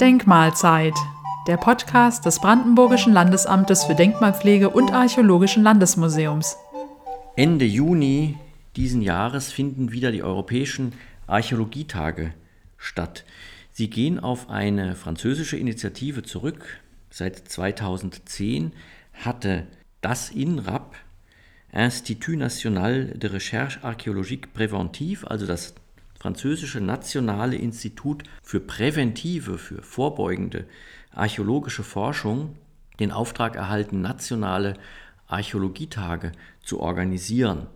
Denkmalzeit, der Podcast des Brandenburgischen Landesamtes für Denkmalpflege und Archäologischen Landesmuseums. Ende Juni diesen Jahres finden wieder die Europäischen Archäologietage statt. Sie gehen auf eine französische Initiative zurück. Seit 2010 hatte das INRAP, Institut National de Recherche Archéologique Préventive, also das französische Nationale Institut für präventive, für vorbeugende archäologische Forschung, den Auftrag erhalten, nationale Archäologietage zu organisieren.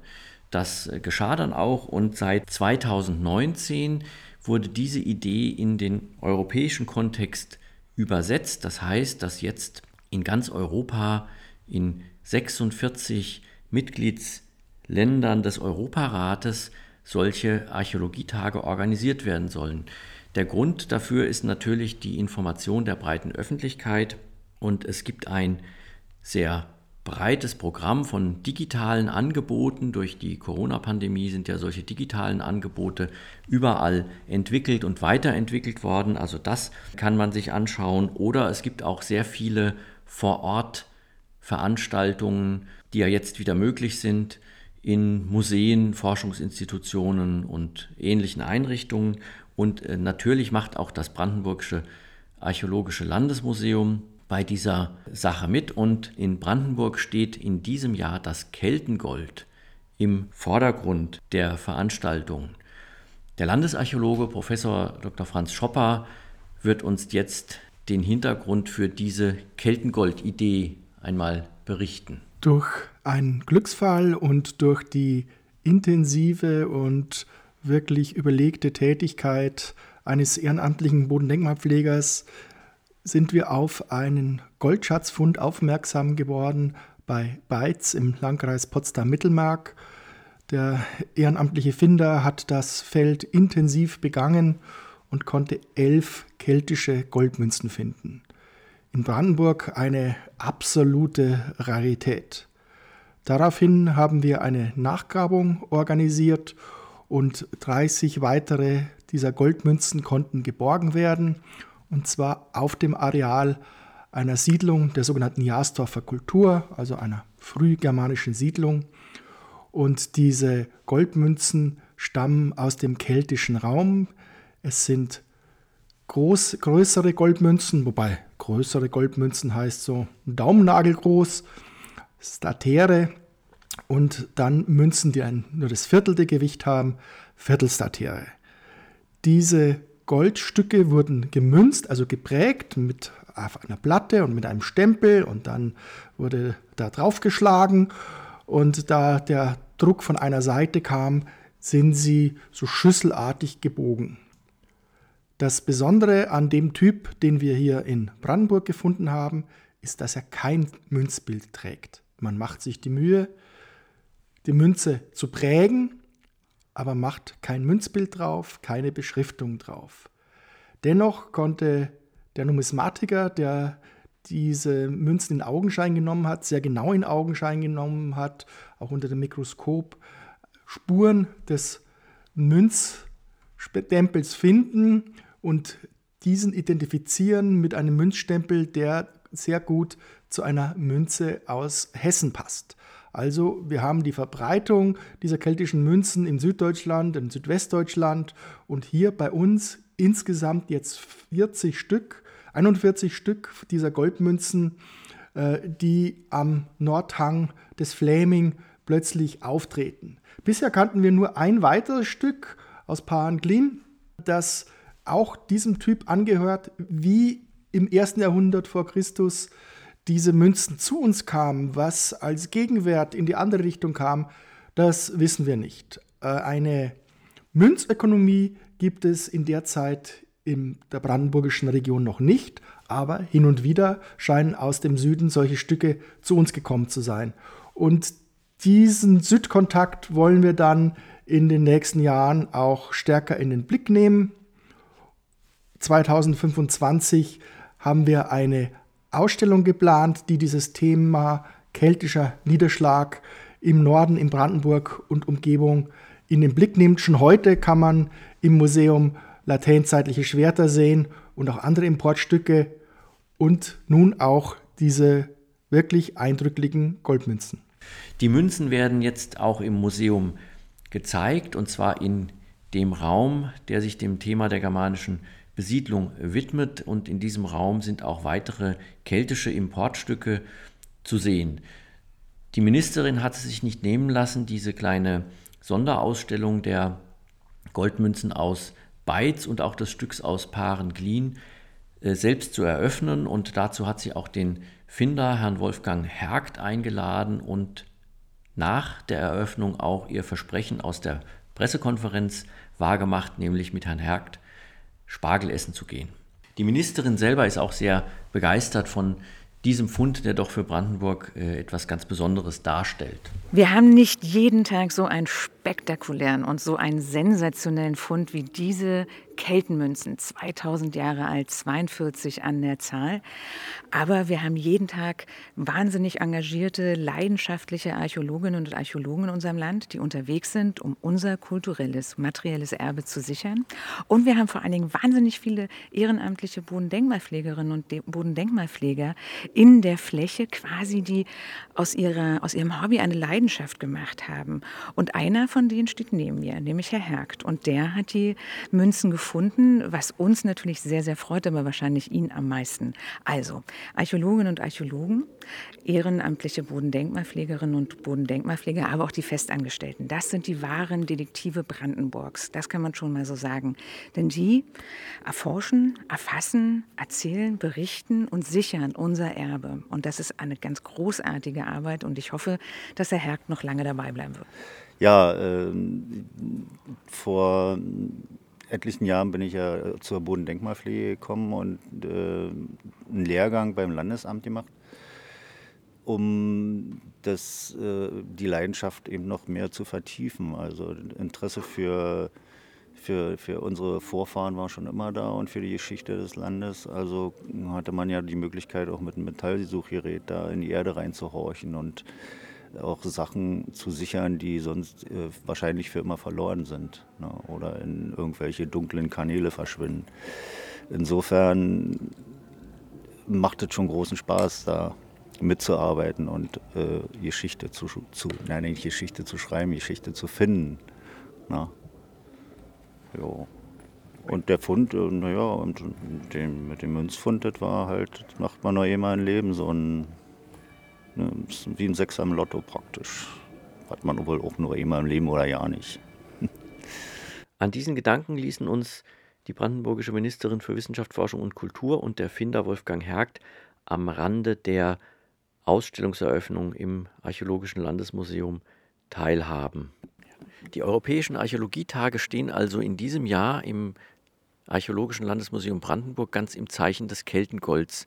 Das geschah dann auch und seit 2019 wurde diese Idee in den europäischen Kontext übersetzt. Das heißt, dass jetzt in ganz Europa in 46 Mitgliedsländern des Europarates solche Archäologietage organisiert werden sollen. Der Grund dafür ist natürlich die Information der breiten Öffentlichkeit und es gibt ein sehr breites Programm von digitalen Angeboten. Durch die Corona-Pandemie sind ja solche digitalen Angebote überall entwickelt und weiterentwickelt worden. Also das kann man sich anschauen. Oder es gibt auch sehr viele Vor-Ort-Veranstaltungen, die ja jetzt wieder möglich sind in Museen, Forschungsinstitutionen und ähnlichen Einrichtungen. Und äh, natürlich macht auch das Brandenburgische Archäologische Landesmuseum bei dieser Sache mit und in Brandenburg steht in diesem Jahr das Keltengold im Vordergrund der Veranstaltung. Der Landesarchäologe Professor Dr. Franz Schopper wird uns jetzt den Hintergrund für diese Keltengold-Idee einmal berichten. Durch einen Glücksfall und durch die intensive und wirklich überlegte Tätigkeit eines ehrenamtlichen Bodendenkmalpflegers sind wir auf einen Goldschatzfund aufmerksam geworden bei Beitz im Landkreis Potsdam-Mittelmark. Der ehrenamtliche Finder hat das Feld intensiv begangen und konnte elf keltische Goldmünzen finden. In Brandenburg eine absolute Rarität. Daraufhin haben wir eine Nachgrabung organisiert und 30 weitere dieser Goldmünzen konnten geborgen werden und zwar auf dem Areal einer Siedlung der sogenannten Jastorfer Kultur, also einer frühgermanischen Siedlung. Und diese Goldmünzen stammen aus dem keltischen Raum. Es sind groß, größere Goldmünzen, wobei größere Goldmünzen heißt so Daumennagel groß, Statere und dann Münzen, die ein, nur das viertelte Gewicht haben, Viertelstatere. Diese Goldstücke wurden gemünzt, also geprägt mit auf einer Platte und mit einem Stempel und dann wurde da draufgeschlagen und da der Druck von einer Seite kam, sind sie so schüsselartig gebogen. Das Besondere an dem Typ, den wir hier in Brandenburg gefunden haben, ist, dass er kein Münzbild trägt. Man macht sich die Mühe, die Münze zu prägen aber macht kein Münzbild drauf, keine Beschriftung drauf. Dennoch konnte der Numismatiker, der diese Münzen in Augenschein genommen hat, sehr genau in Augenschein genommen hat, auch unter dem Mikroskop Spuren des Münzstempels finden und diesen identifizieren mit einem Münzstempel, der sehr gut zu einer Münze aus Hessen passt. Also wir haben die Verbreitung dieser keltischen Münzen in Süddeutschland, in Südwestdeutschland und hier bei uns insgesamt jetzt 40 Stück, 41 Stück dieser Goldmünzen, äh, die am Nordhang des Fläming plötzlich auftreten. Bisher kannten wir nur ein weiteres Stück aus Paanglin, das auch diesem Typ angehört, wie im ersten Jahrhundert vor Christus diese Münzen zu uns kamen, was als Gegenwert in die andere Richtung kam, das wissen wir nicht. Äh, eine Münzökonomie gibt es in der Zeit in der brandenburgischen Region noch nicht, aber hin und wieder scheinen aus dem Süden solche Stücke zu uns gekommen zu sein. Und diesen Südkontakt wollen wir dann in den nächsten Jahren auch stärker in den Blick nehmen. 2025 haben wir eine Ausstellung geplant, die dieses Thema keltischer Niederschlag im Norden, in Brandenburg und Umgebung in den Blick nimmt. Schon heute kann man im Museum lateinzeitliche Schwerter sehen und auch andere Importstücke und nun auch diese wirklich eindrücklichen Goldmünzen. Die Münzen werden jetzt auch im Museum gezeigt und zwar in dem Raum, der sich dem Thema der germanischen Besiedlung widmet und in diesem Raum sind auch weitere keltische Importstücke zu sehen. Die Ministerin hat es sich nicht nehmen lassen, diese kleine Sonderausstellung der Goldmünzen aus Beitz und auch des Stücks aus Paaren-Glien äh, selbst zu eröffnen. Und dazu hat sie auch den Finder, Herrn Wolfgang Hergt, eingeladen und nach der Eröffnung auch ihr Versprechen aus der Pressekonferenz wahrgemacht, nämlich mit Herrn Hergt Spargel essen zu gehen. Die Ministerin selber ist auch sehr begeistert von diesem Fund, der doch für Brandenburg äh, etwas ganz Besonderes darstellt. Wir haben nicht jeden Tag so einen spektakulären und so einen sensationellen Fund wie diese Keltenmünzen, 2000 Jahre alt, 42 an der Zahl. Aber wir haben jeden Tag wahnsinnig engagierte, leidenschaftliche Archäologinnen und Archäologen in unserem Land, die unterwegs sind, um unser kulturelles, materielles Erbe zu sichern. Und wir haben vor allen Dingen wahnsinnig viele ehrenamtliche Bodendenkmalpflegerinnen und Bodendenkmalpfleger in der Fläche, quasi die aus, ihrer, aus ihrem Hobby eine Leidenschaft gemacht haben. Und einer von denen steht neben mir, nämlich Herr Hergt. Und der hat die Münzen gefunden gefunden, was uns natürlich sehr, sehr freut, aber wahrscheinlich ihn am meisten. Also, Archäologinnen und Archäologen, ehrenamtliche Bodendenkmalpflegerinnen und Bodendenkmalpfleger, aber auch die Festangestellten. Das sind die wahren Detektive Brandenburgs. Das kann man schon mal so sagen. Denn die erforschen, erfassen, erzählen, berichten und sichern unser Erbe. Und das ist eine ganz großartige Arbeit und ich hoffe, dass Herr Hergt noch lange dabei bleiben wird. Ja, äh, vor etlichen Jahren bin ich ja zur Bodendenkmalpflege gekommen und äh, einen Lehrgang beim Landesamt gemacht, um das, äh, die Leidenschaft eben noch mehr zu vertiefen. Also Interesse für, für, für unsere Vorfahren war schon immer da und für die Geschichte des Landes. Also hatte man ja die Möglichkeit, auch mit einem Metallsuchgerät da in die Erde reinzuhorchen und auch Sachen zu sichern, die sonst äh, wahrscheinlich für immer verloren sind ne, oder in irgendwelche dunklen Kanäle verschwinden. Insofern macht es schon großen Spaß, da mitzuarbeiten und äh, Geschichte zu, zu, nein, nicht Geschichte zu schreiben, Geschichte zu finden. Na. Ne. Jo. Und der Fund, äh, naja, und dem, mit dem Münzfund, das war halt, das macht man nur immer im Leben, so ein Ne, wie ein Sechser im Lotto praktisch. Hat man wohl auch nur immer im Leben oder ja nicht. An diesen Gedanken ließen uns die brandenburgische Ministerin für Wissenschaft, Forschung und Kultur und der Finder Wolfgang Hergt am Rande der Ausstellungseröffnung im Archäologischen Landesmuseum teilhaben. Die Europäischen Archäologietage stehen also in diesem Jahr im Archäologischen Landesmuseum Brandenburg ganz im Zeichen des Keltengolds.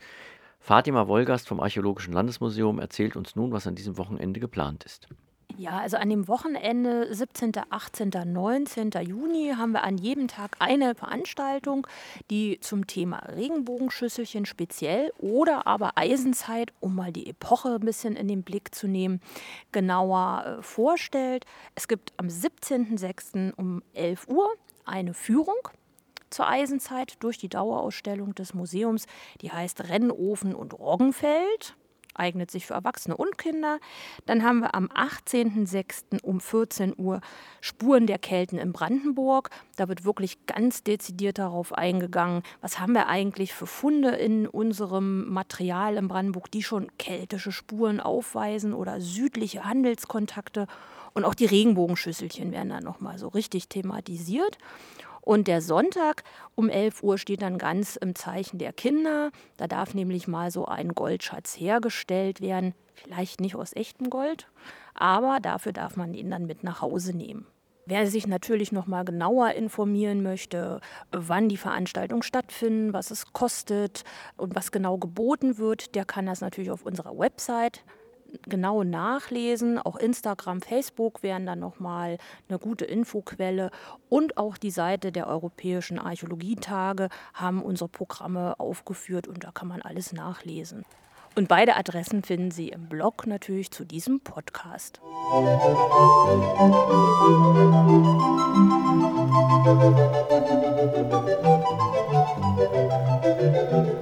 Fatima Wolgast vom Archäologischen Landesmuseum erzählt uns nun, was an diesem Wochenende geplant ist. Ja, also an dem Wochenende 17., 18., 19. Juni haben wir an jedem Tag eine Veranstaltung, die zum Thema Regenbogenschüsselchen speziell oder aber Eisenzeit, um mal die Epoche ein bisschen in den Blick zu nehmen, genauer äh, vorstellt. Es gibt am 17.06. um 11 Uhr eine Führung zur Eisenzeit durch die Dauerausstellung des Museums. Die heißt Rennofen und Roggenfeld eignet sich für Erwachsene und Kinder. Dann haben wir am 18.06. um 14 Uhr Spuren der Kelten in Brandenburg. Da wird wirklich ganz dezidiert darauf eingegangen, was haben wir eigentlich für Funde in unserem Material in Brandenburg, die schon keltische Spuren aufweisen oder südliche Handelskontakte. Und auch die Regenbogenschüsselchen werden dann nochmal so richtig thematisiert. Und der Sonntag um 11 Uhr steht dann ganz im Zeichen der Kinder. Da darf nämlich mal so ein Goldschatz hergestellt werden. Vielleicht nicht aus echtem Gold, aber dafür darf man ihn dann mit nach Hause nehmen. Wer sich natürlich noch mal genauer informieren möchte, wann die Veranstaltungen stattfinden, was es kostet und was genau geboten wird, der kann das natürlich auf unserer Website genau nachlesen. Auch Instagram, Facebook wären dann nochmal eine gute Infoquelle. Und auch die Seite der Europäischen Archäologietage haben unsere Programme aufgeführt und da kann man alles nachlesen. Und beide Adressen finden Sie im Blog natürlich zu diesem Podcast.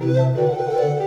Musik